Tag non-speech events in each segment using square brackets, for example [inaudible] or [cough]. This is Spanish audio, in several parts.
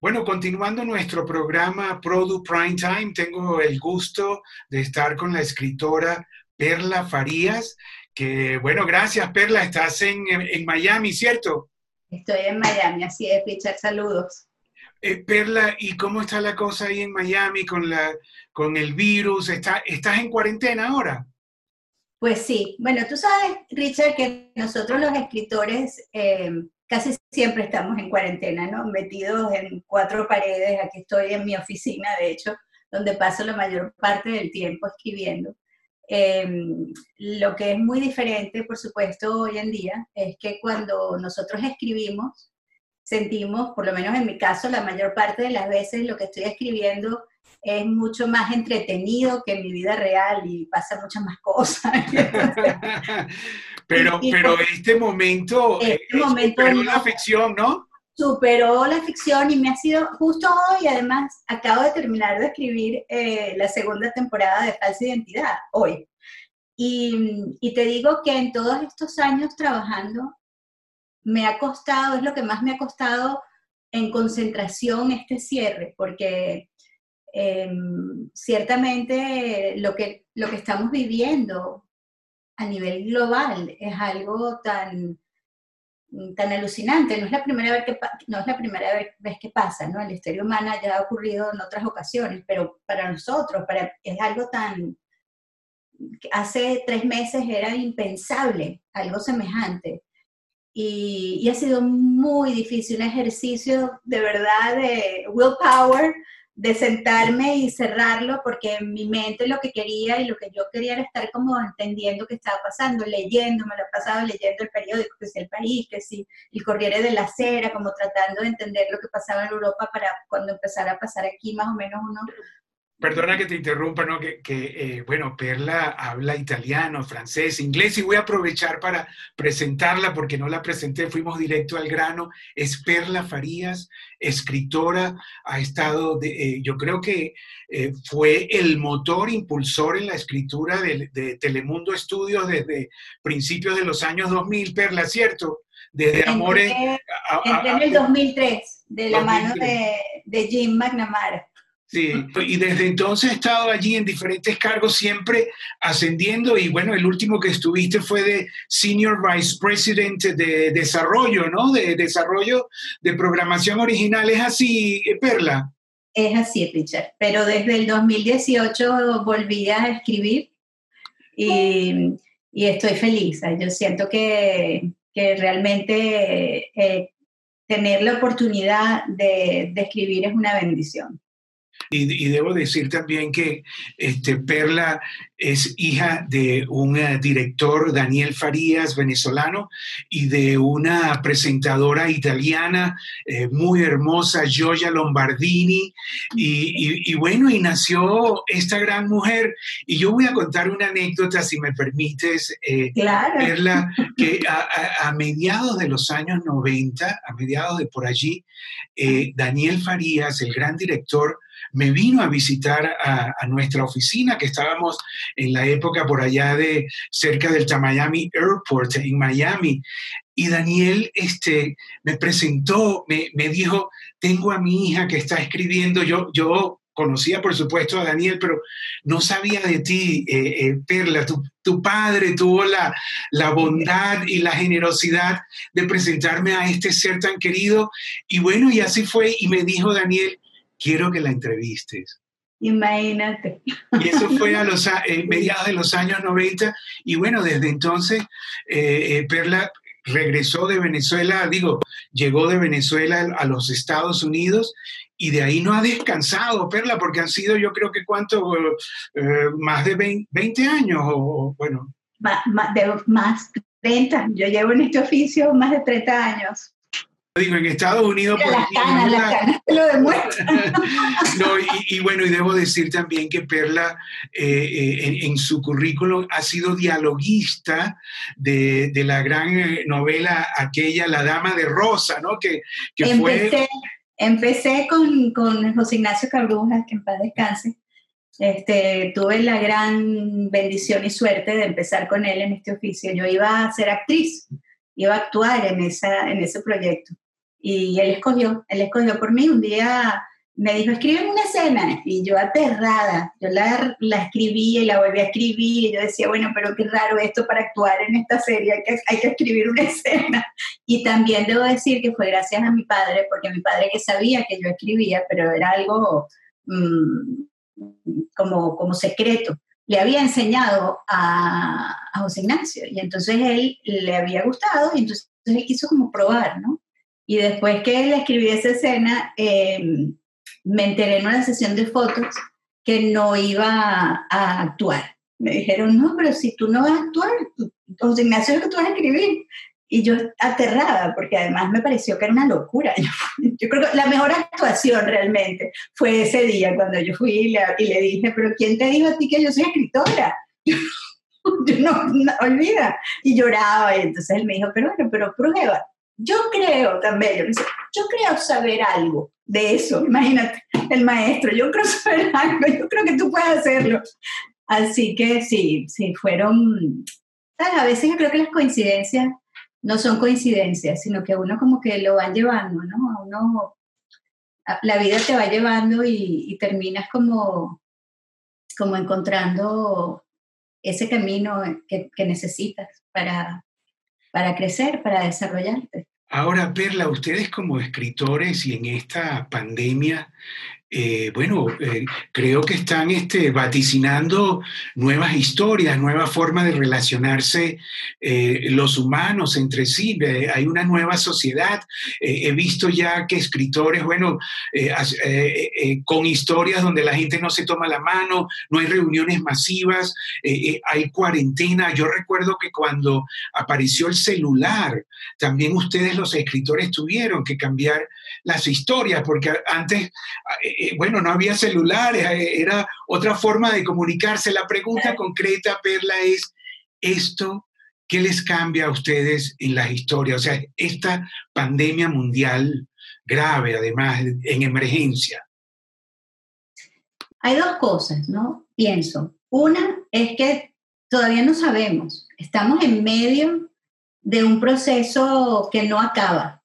Bueno, continuando nuestro programa Product Prime Time, tengo el gusto de estar con la escritora Perla Farías, que, bueno, gracias Perla, estás en, Miami, ¿cierto? Estoy en Miami, así es, Richard, saludos. Eh, Perla, ¿y cómo está la cosa ahí en Miami con, la, con el virus? ¿Está, ¿Estás en cuarentena ahora? Pues sí, bueno, tú sabes, Richard, que nosotros los escritores eh, casi siempre estamos en cuarentena, ¿no? Metidos en cuatro paredes, aquí estoy en mi oficina, de hecho, donde paso la mayor parte del tiempo escribiendo. Em, lo que es muy diferente, por supuesto, hoy en día, es que cuando nosotros escribimos, sentimos, por lo menos en mi caso, la mayor parte de las veces lo que estoy escribiendo es mucho más entretenido que en mi vida real y pasa muchas más cosas. [laughs] [laughs] pero, pero este momento, este eh, momento superó la ficción, ¿no? Superó la ficción y me ha sido justo hoy, además, acabo de terminar de escribir eh, la segunda temporada de Falsa Identidad, hoy. Y, y te digo que en todos estos años trabajando, me ha costado, es lo que más me ha costado en concentración este cierre, porque Em, ciertamente lo que, lo que estamos viviendo a nivel global es algo tan, tan alucinante. No es la primera vez que, no es la primera vez que pasa, ¿no? En la historia humana ya ha ocurrido en otras ocasiones, pero para nosotros para, es algo tan... Hace tres meses era impensable algo semejante. Y, y ha sido muy difícil, un ejercicio de verdad de willpower, de sentarme y cerrarlo porque en mi mente lo que quería y lo que yo quería era estar como entendiendo qué estaba pasando, leyendo, me lo he pasado leyendo el periódico, que si el país, que si el Corriere de la Cera, como tratando de entender lo que pasaba en Europa para cuando empezara a pasar aquí más o menos uno Perdona que te interrumpa, ¿no? Que, eh, bueno, Perla habla italiano, francés, inglés y voy a aprovechar para presentarla porque no la presenté, fuimos directo al grano. Es Perla Farías, escritora, ha estado, de, eh, yo creo que eh, fue el motor impulsor en la escritura de, Telemundo Estudios desde principios de los años 2000, Perla, ¿cierto? Desde Amores... Entré, en el 2003, de la mano de, de Jim McNamara. Sí, y desde entonces he estado allí en diferentes cargos, siempre ascendiendo. Y bueno, el último que estuviste fue de Senior Vice President de Desarrollo, ¿no? De Desarrollo de Programación Original. ¿Es así, Perla? Es así, Richard. Pero desde el 2018 volví a escribir y, y estoy feliz. Yo siento que, que realmente eh, tener la oportunidad de, de escribir es una bendición. Y, debo decir también que este, Perla es hija de un eh, director, Daniel Farías, venezolano, y de una presentadora italiana eh, muy hermosa, Gioia Lombardini. Y, bueno, y nació esta gran mujer. Y yo voy a contar una anécdota, si me permites, eh, Perla, que a, mediados de los años 90, a mediados de por allí, Daniel Farías, el gran director, me vino a visitar a, nuestra oficina, que estábamos en la época por allá de cerca del Miami Airport en Miami. Y Daniel este, me presentó, me, me dijo, tengo a mi hija que está escribiendo, yo, yo conocía por supuesto a Daniel, pero no sabía de ti, eh, eh, Perla. Tu, tu, padre tuvo la, la, bondad y la generosidad de presentarme a este ser tan querido. Y bueno, y así fue. Y me dijo Daniel, quiero que la entrevistes. Imagínate. Y eso [laughs] fue a los eh, mediados de los años 90 y bueno, desde entonces eh, eh, Perla regresó de Venezuela, digo, llegó de Venezuela a los Estados Unidos y de ahí no ha descansado, Perla, porque han sido yo creo que cuánto, más de 20, años o, bueno. Más, de, más 30, yo llevo en este oficio más de 30 años digo, en Estados Unidos... Por las canas, las canas lo demuestran. [laughs] no, y, bueno, y debo decir también que Perla eh, eh, en, su currículum ha sido dialoguista de, de, la gran eh, novela aquella, La Dama de Rosa, ¿no? Que, que empecé, fue... Empecé con, con José Ignacio Cabrujas, que en paz descanse. Este, tuve la gran bendición y suerte de empezar con él en este oficio. Yo iba a ser actriz, iba a actuar en, esa, en ese proyecto. Y él escogió, él escogió por mí. Un día me dijo, escribe una escena. Y yo aterrada, yo la, la escribí y la volví a escribir. Y yo decía, bueno, pero qué raro esto para actuar en esta serie, hay que, hay que escribir una [laughs] escena. Y también debo decir que fue gracias a mi padre, porque mi padre que sabía que yo escribía, pero era algo mm, como, como secreto le había enseñado a, a, José Ignacio y entonces él le había gustado y entonces él quiso como probar, ¿no? Y después que él escribió esa escena, em, me enteré en una sesión de fotos que no iba a actuar. Me dijeron, no, pero si tú no vas a actuar, José Ignacio es lo que tú vas a escribir. Y yo aterrada, porque además me pareció que era una locura. [laughs] Yo, creo que la mejor actuación realmente fue ese día cuando yo fui y le, y le dije, pero ¿quién te dijo a ti que yo soy escritora? [laughs] yo no, no, olvida. Y lloraba y entonces él me dijo, pero bueno, pero prueba. Yo creo también, yo, creo saber algo de eso, [laughs] imagínate, el maestro, yo creo [laughs] saber algo, yo creo que tú puedes hacerlo. Así que sí, sí, fueron, a veces yo creo que las coincidencias no son coincidencias, sino que uno como que lo va llevando, ¿no? A uno, la vida te va llevando y, y terminas como, como encontrando ese camino que, que necesitas para, para crecer, para desarrollarte. Ahora, Perla, ustedes como escritores y en esta pandemia, eh, bueno, eh, creo que están este, vaticinando nuevas historias, nuevas formas de relacionarse eh, los humanos entre sí. hay una nueva sociedad. he visto ya que escritores, bueno, con historias donde la gente no se toma la mano, no hay reuniones masivas, hay cuarentena. Yo recuerdo que cuando apareció el celular, también ustedes los escritores tuvieron que cambiar las historias, porque antes eh, bueno, no había celulares, eh, era otra forma de comunicarse. La pregunta concreta, Perla, es esto, ¿qué les cambia a ustedes en las historias? O sea, esta pandemia mundial grave, además, en emergencia. Hay dos cosas, ¿no? Pienso. Una es que todavía no sabemos, estamos en medio de un proceso que no acaba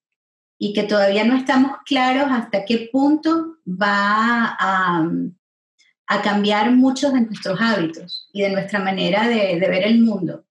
y que todavía no estamos claros hasta qué punto va a, cambiar muchos de nuestros hábitos y de nuestra manera de, ver el mundo.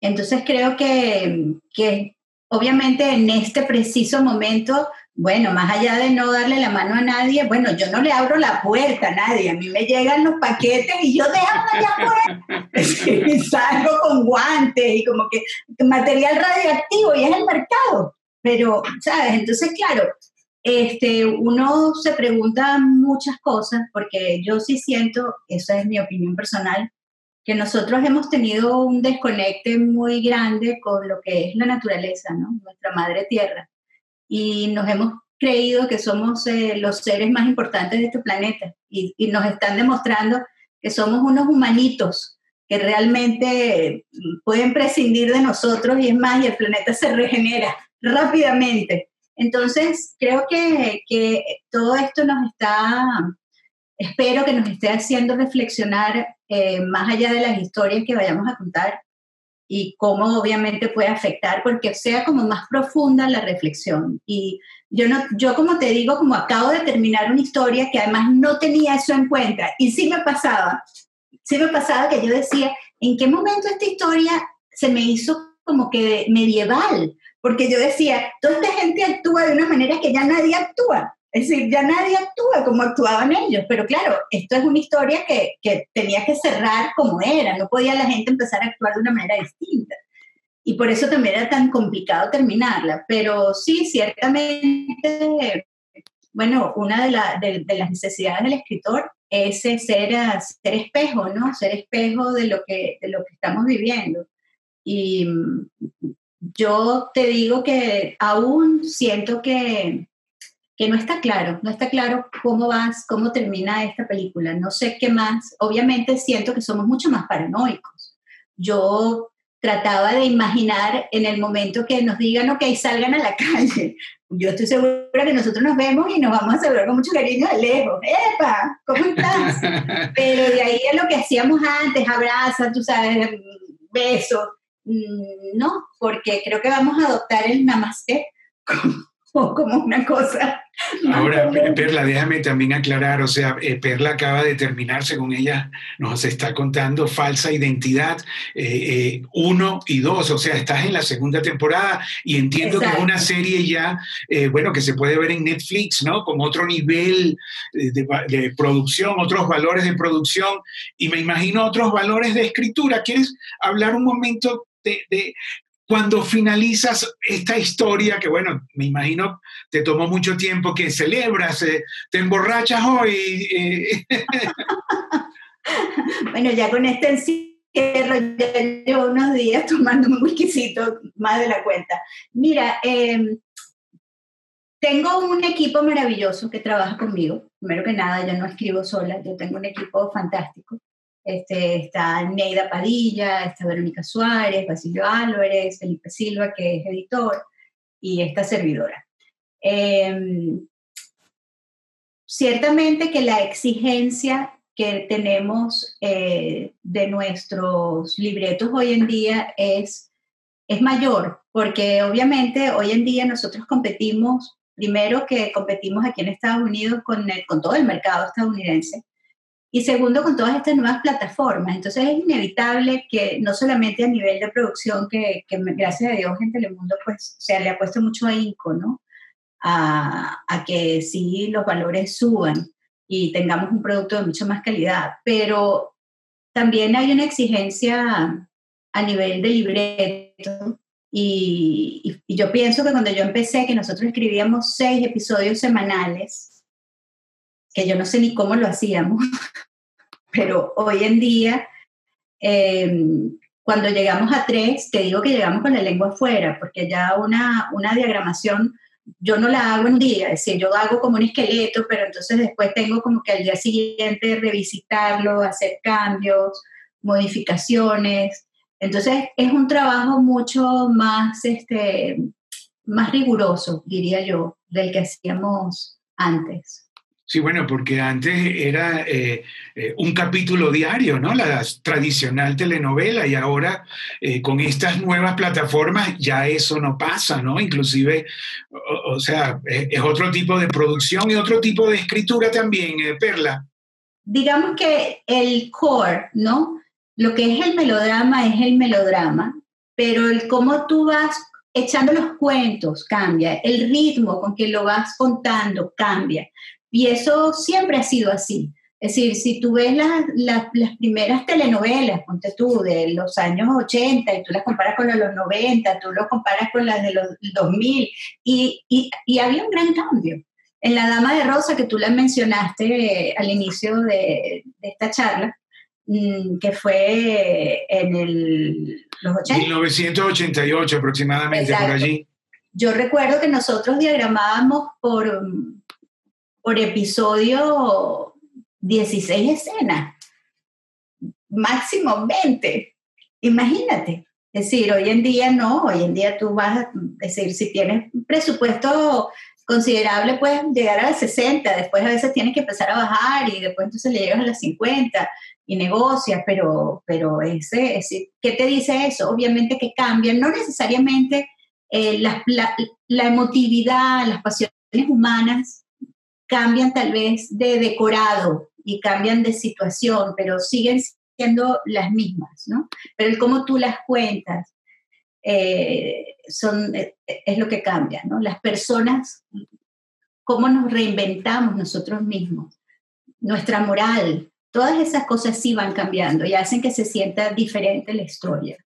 Entonces creo que, que obviamente en este preciso momento bueno, más allá de no darle la mano a nadie, bueno, yo no le abro la puerta a nadie, a mí me llegan los paquetes y yo dejo la puerta [laughs] y salgo con guantes y como que material radioactivo y es el mercado. Pero, ¿sabes? Entonces, claro, este, uno se pregunta muchas cosas porque yo sí siento, esa es mi opinión personal, que nosotros hemos tenido un desconecte muy grande con lo que es la naturaleza. Nuestra madre tierra. Y nos hemos creído que somos eh, los seres más importantes de este planeta y, y, nos están demostrando que somos unos humanitos que realmente pueden prescindir de nosotros y es más, y el planeta se regenera rápidamente. Entonces, creo que, que todo esto nos está, espero que nos esté haciendo reflexionar eh, más allá de las historias que vayamos a contar y cómo obviamente puede afectar, porque sea como más profunda la reflexión. Y yo, no, yo como te digo, como acabo de terminar una historia que además no tenía eso en cuenta, y sí me pasaba, sí me pasaba que yo decía, ¿en qué momento esta historia se me hizo como que medieval? Porque yo decía, toda esta gente actúa de una manera que ya nadie actúa. Es decir, ya nadie actúa como actuaban ellos, pero claro, esto es una historia que, que, tenía que cerrar como era, no podía la gente empezar a actuar de una manera distinta. Y por eso también era tan complicado terminarla. Pero sí, ciertamente, bueno, una de, la, de, de las necesidades del escritor es ser, ser espejo, ¿no? Ser espejo de lo que, de lo que estamos viviendo. Y yo te digo que aún siento que, que no está claro, no está claro cómo vas, cómo termina esta película. No sé qué más. Obviamente siento que somos mucho más paranoicos. Yo trataba de imaginar en el momento que nos digan, ok, salgan a la [laughs] calle. Yo estoy segura que nosotros nos vemos y nos vamos a saludar con mucho cariño de lejos. ¡Epa! ¿Cómo estás? [laughs] Pero de ahí es lo que hacíamos antes, abraza, tú sabes, besos. Mm, no, porque creo que vamos a adoptar el namaste como [laughs] una cosa. Ahora, Perla, déjame también aclarar, o sea, eh, Perla acaba de terminar, según ella nos está contando, falsa identidad eh, eh, uno y dos, o sea, estás en la segunda temporada y entiendo que es una serie ya, bueno, que se puede ver en Netflix, ¿no? Con otro nivel de, producción, otros valores de producción y me imagino otros valores de escritura. ¿Quieres hablar un momento de, cuando finalizas esta historia, que bueno, me imagino te tomó mucho tiempo, que celebras, eh, te emborrachas hoy. Eh. [laughs] bueno, ya con este encierro ya llevo unos días tomando un whiskycito más de la cuenta. Mira, em, tengo un equipo maravilloso que trabaja conmigo. Primero que nada, yo no escribo sola, yo tengo un equipo fantástico. Este, está Neida Padilla, está Verónica Suárez, Basilio Álvarez, Felipe Silva, que es editor, y esta servidora. Em, ciertamente que la exigencia que tenemos eh, de nuestros libretos hoy en día es, es mayor, porque obviamente hoy en día nosotros competimos, primero que competimos aquí en Estados Unidos con, con todo el mercado estadounidense, y segundo, con todas estas nuevas plataformas. Entonces es inevitable que no solamente a nivel de producción, que, gracias a Dios en Telemundo pues se le ha puesto mucho ahínco, ¿no? A, a, que sí los valores suban y tengamos un producto de mucha más calidad, pero también hay una exigencia a nivel de libreto y, y yo pienso que cuando yo empecé, que nosotros escribíamos seis episodios semanales, que yo no sé ni cómo lo hacíamos, [laughs] pero hoy en día, em, cuando llegamos a tres, te digo que llegamos con la lengua afuera, porque ya una, una diagramación yo no la hago un día, es decir, yo hago como un esqueleto, pero entonces después tengo como que al día siguiente revisitarlo, hacer cambios, modificaciones. Entonces es un trabajo mucho más, este, más riguroso, diría yo, del que hacíamos antes. Sí, bueno, porque antes era eh, eh, un capítulo diario, ¿no? La tradicional telenovela y ahora eh, con estas nuevas plataformas ya eso no pasa, ¿no? Inclusive, o, sea, es, otro tipo de producción y otro tipo de escritura también, Perla. Digamos que el core, ¿no? Lo que es el melodrama es el melodrama, pero el cómo tú vas echando los cuentos cambia, el ritmo con que lo vas contando cambia. Y eso siempre ha sido así. Es decir, si tú ves las, las, primeras telenovelas, ponte tú, de los años 80 y tú las comparas con las de los 90, tú los comparas con las de los 2000, y, y, y había un gran cambio. En La Dama de Rosa, que tú la mencionaste al inicio de, de esta charla, mm, que fue en el, los 80. 1988 aproximadamente, por allí. Yo recuerdo que nosotros diagramábamos por por episodio 16 escenas, máximo 20. Imagínate. Es decir, hoy en día no, hoy en día tú vas, es decir, si tienes presupuesto considerable, puedes llegar a las 60, después a veces tienes que empezar a bajar y después entonces le llegas a las 50 y negocias, pero, pero ese, ¿qué te dice eso? Obviamente que cambian, no necesariamente eh, la emotividad, las pasiones humanas cambian tal vez de decorado y cambian de situación, pero siguen siendo las mismas, ¿no? Pero el cómo tú las cuentas eh, son, eh, es lo que cambia, ¿no? Las personas, cómo nos reinventamos nosotros mismos, nuestra moral, todas esas cosas sí van cambiando y hacen que se sienta diferente la historia.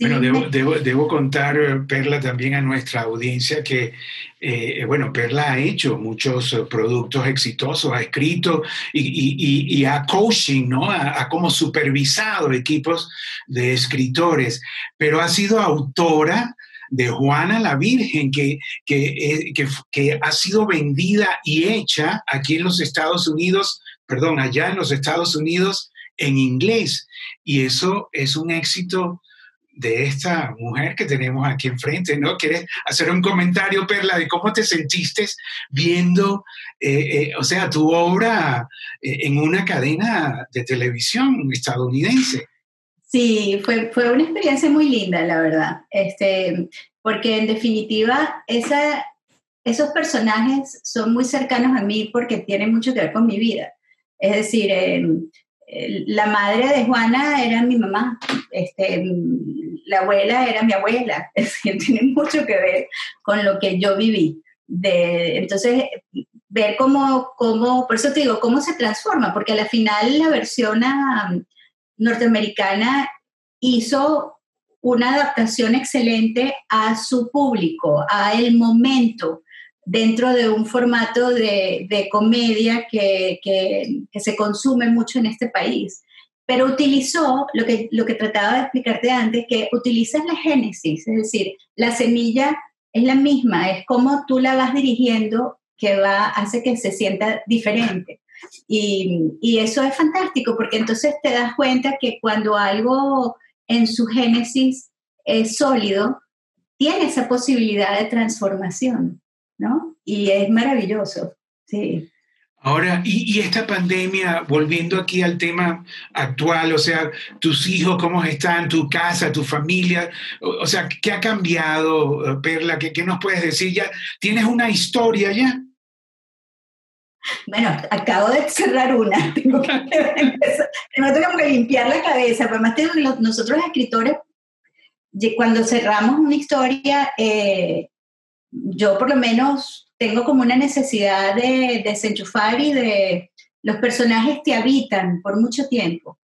Bueno, debo, debo, contar, Perla, también a nuestra audiencia que, eh, bueno, Perla ha hecho muchos eh, productos exitosos, ha escrito y, y, ha coaching, ¿no? Ha, como supervisado equipos de escritores, pero ha sido autora de Juana la Virgen, que, que, eh, que, que ha sido vendida y hecha aquí en los Estados Unidos, perdón, allá en los Estados Unidos en inglés. Y eso es un éxito de esta mujer que tenemos aquí enfrente, ¿no? ¿Quieres hacer un comentario, Perla, de cómo te sentiste viendo, eh, eh, o sea, tu obra eh, en una cadena de televisión estadounidense? Sí, fue, fue una experiencia muy linda, la verdad, este, porque en definitiva esa, esos personajes son muy cercanos a mí porque tienen mucho que ver con mi vida. Es decir, em, la madre de Juana era mi mamá, este, la abuela era mi abuela, [laughs] es decir, tiene mucho que ver con lo que yo viví. De, entonces, ver cómo, cómo, por eso te digo, cómo se transforma, porque al final la versión norteamericana hizo una adaptación excelente a su público, a el momento, dentro de un formato de, comedia que, que, se consume mucho en este país. Pero utilizó lo que, lo que trataba de explicarte antes, que utilizas la génesis, es decir, la semilla es la misma, es como tú la vas dirigiendo que va, hace que se sienta diferente. Y, y eso es fantástico, porque entonces te das cuenta que cuando algo en su génesis es sólido, tiene esa posibilidad de transformación. ¿no? Y es maravilloso, sí. Ahora, y, esta pandemia, volviendo aquí al tema actual, o sea, tus hijos, cómo están, tu casa, tu familia, o, sea, ¿qué ha cambiado, eh, Perla? ¿Qué, ¿Qué, nos puedes decir ya? ¿Tienes una historia ya? Bueno, acabo de cerrar una, [laughs] tengo que, tengo que limpiar la cabeza, además nosotros escritores, cuando cerramos una historia, eh, yo por lo menos tengo como una necesidad de, desenchufar y de los personajes te habitan por mucho tiempo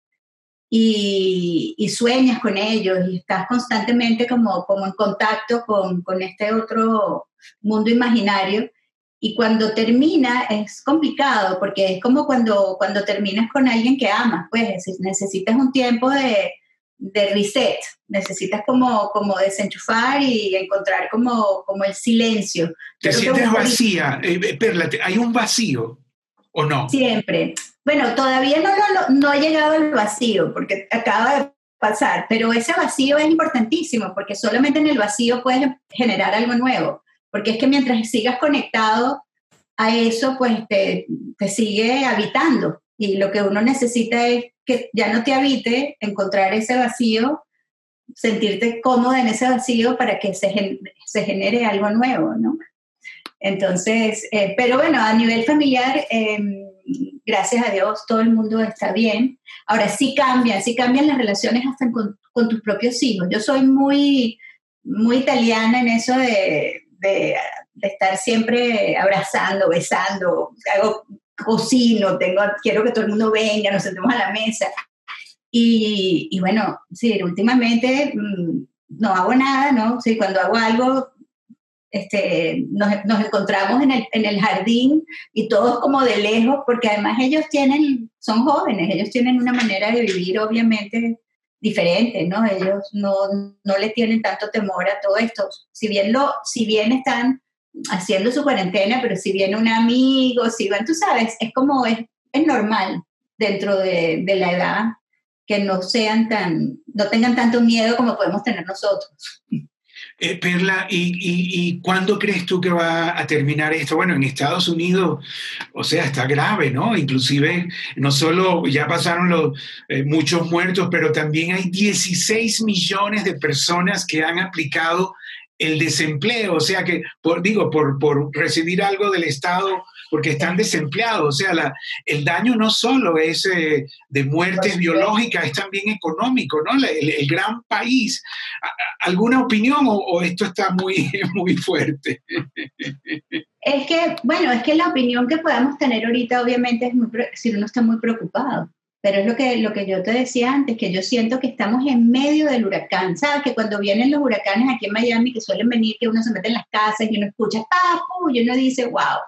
y, sueñas con ellos y estás constantemente como, como en contacto con, con este otro mundo imaginario. Y cuando termina es complicado porque es como cuando, cuando terminas con alguien que amas, pues necesitas un tiempo de, de reset, necesitas como, como desenchufar y encontrar como, como el silencio. ¿Te sientes vacía? Eh, Perla, ¿hay un vacío o no? Siempre. Bueno, todavía no, no, no ha llegado al vacío porque acaba de pasar, pero ese vacío es importantísimo porque solamente en el vacío puedes generar algo nuevo, porque es que mientras sigas conectado a eso, pues te, te sigue habitando y lo que uno necesita es que ya no te habite, encontrar ese vacío, sentirte cómodo en ese vacío para que se, se genere algo nuevo, ¿no? Entonces, eh, pero bueno, a nivel familiar, em, gracias a Dios, todo el mundo está bien. Ahora sí cambian, sí cambian las relaciones hasta con, con tus propios hijos. Yo soy muy, muy italiana en eso de, de, de, estar siempre abrazando, besando, hago cocino, tengo, quiero que todo el mundo venga, nos sentemos a la mesa. Y, y bueno, sí, últimamente mm, no hago nada, ¿no? Sí, cuando hago algo, este, nos, nos, encontramos en el, en el jardín y todos como de lejos, porque además ellos tienen, son jóvenes, ellos tienen una manera de vivir obviamente diferente, ¿no? Ellos no, no le tienen tanto temor a todo esto. Si bien, lo, si bien están haciendo su cuarentena, pero si viene un amigo, si van, tú sabes, es como es, es normal dentro de, la edad que no sean tan, no tengan tanto miedo como podemos tener nosotros. Eh, Perla, ¿y, y, y cuándo crees tú que va a terminar esto? Bueno, en Estados Unidos, o sea, está grave, ¿no? Inclusive, no solo ya pasaron los, eh, muchos muertos, pero también hay 16 millones de personas que han aplicado el desempleo, o sea que, por, digo, por, por recibir algo del Estado porque están desempleados, o sea, la, el daño no solo es eh, de muertes biológicas, es también económico, ¿no? El, el gran país. ¿Alguna opinión o, o, esto está muy, [laughs] muy fuerte? Es que, bueno, es que la opinión que podamos tener ahorita obviamente es muy, si uno está muy preocupado. Pero es lo que, lo que yo te decía antes, que yo siento que estamos en medio del huracán. ¿Sabes? Que cuando vienen los huracanes aquí en Miami, que suelen venir, que uno se mete en las casas y uno escucha, ¡papu! Y uno dice, wow,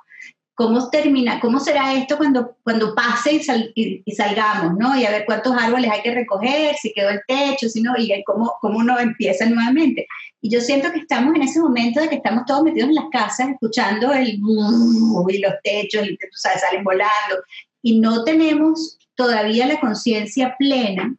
¿cómo termina? ¿Cómo será esto cuando, cuando pase y, sal, y, y, salgamos, ¿no? Y a ver cuántos árboles hay que recoger, si quedó el techo, si no, y cómo, cómo uno empieza nuevamente. Y yo siento que estamos en ese momento de que estamos todos metidos en las casas, escuchando el y los techos, y tú sabes, salen volando, y no tenemos todavía la conciencia plena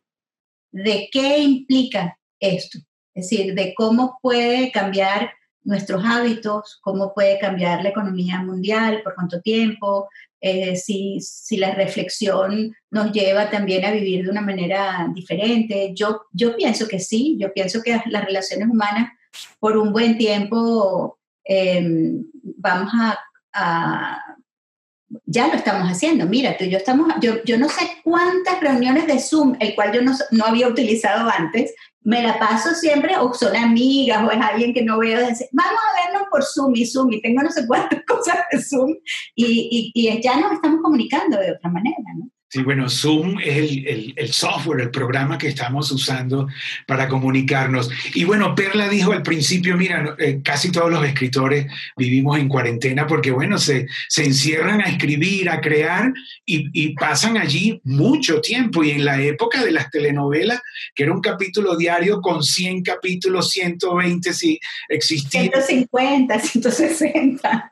de qué implica esto, es decir, de cómo puede cambiar nuestros hábitos, cómo puede cambiar la economía mundial, por cuánto tiempo, eh, si, si, la reflexión nos lleva también a vivir de una manera diferente. Yo, yo pienso que sí, yo pienso que las relaciones humanas por un buen tiempo em, vamos a, ya lo estamos haciendo. Mira, tú y yo estamos, yo, yo no sé cuántas reuniones de Zoom, el cual yo no, no había utilizado antes, me la paso siempre, o son amigas, o es alguien que no veo, decir, vamos a vernos por Zoom y Zoom, y tengo no sé cuántas [laughs] cosas de Zoom, y, y, y ya nos estamos comunicando de otra manera, ¿no? Sí, bueno, Zoom es el, software, el programa que estamos usando para comunicarnos. Y bueno, Perla dijo al principio, mira, eh, casi todos los escritores vivimos en cuarentena porque, bueno, se, se encierran a escribir, a crear y, pasan allí mucho tiempo. Y en la época de las telenovelas, que era un capítulo diario con 100 capítulos, 120, si existía. 150, 160.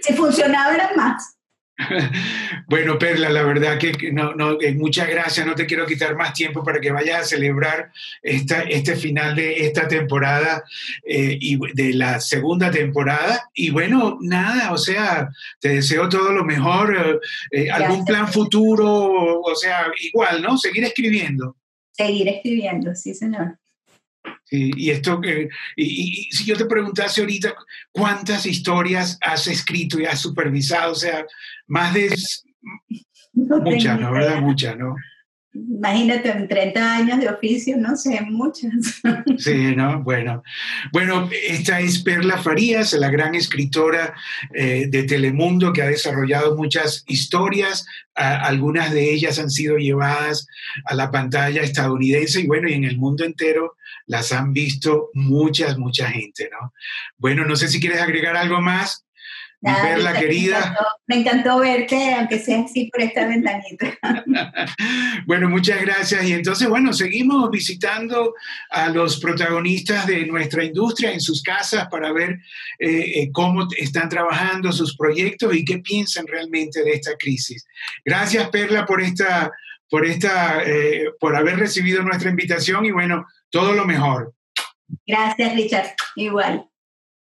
Si funcionaba, era más. [laughs] Bueno, Perla, la verdad que no, no, eh, muchas gracias. No te quiero quitar más tiempo para que vayas a celebrar esta, este final de esta temporada eh, y de la segunda temporada. Y bueno, nada, o sea, te deseo todo lo mejor. Eh, ¿Algún plan futuro? O sea, igual, ¿no? Seguir escribiendo. Seguir escribiendo, sí, señor. Y, esto, y, si yo te preguntase ahorita cuántas historias has escrito y has supervisado, o sea, más de muchas, ¿no? ¿Verdad? Muchas, ¿no? Imagínate, en 30 años de oficio, no sé, muchas. [laughs] Sí, ¿no? Bueno, bueno, esta es Perla Farías, la gran escritora eh, de Telemundo que ha desarrollado muchas historias. algunas de ellas han sido llevadas a la pantalla estadounidense y bueno, y en el mundo entero las han visto muchas, mucha gente, ¿no? Bueno, no sé si quieres agregar algo más verla querida. Me encantó, verte, aunque sea así por esta ventanita. [laughs] bueno, muchas gracias. Y entonces, bueno, seguimos visitando a los protagonistas de nuestra industria en sus casas para ver eh, eh, cómo están trabajando sus proyectos y qué piensan realmente de esta crisis. Gracias, Perla, por esta, por esta, eh, por haber recibido nuestra invitación y bueno, todo lo mejor. Gracias, Richard. Igual.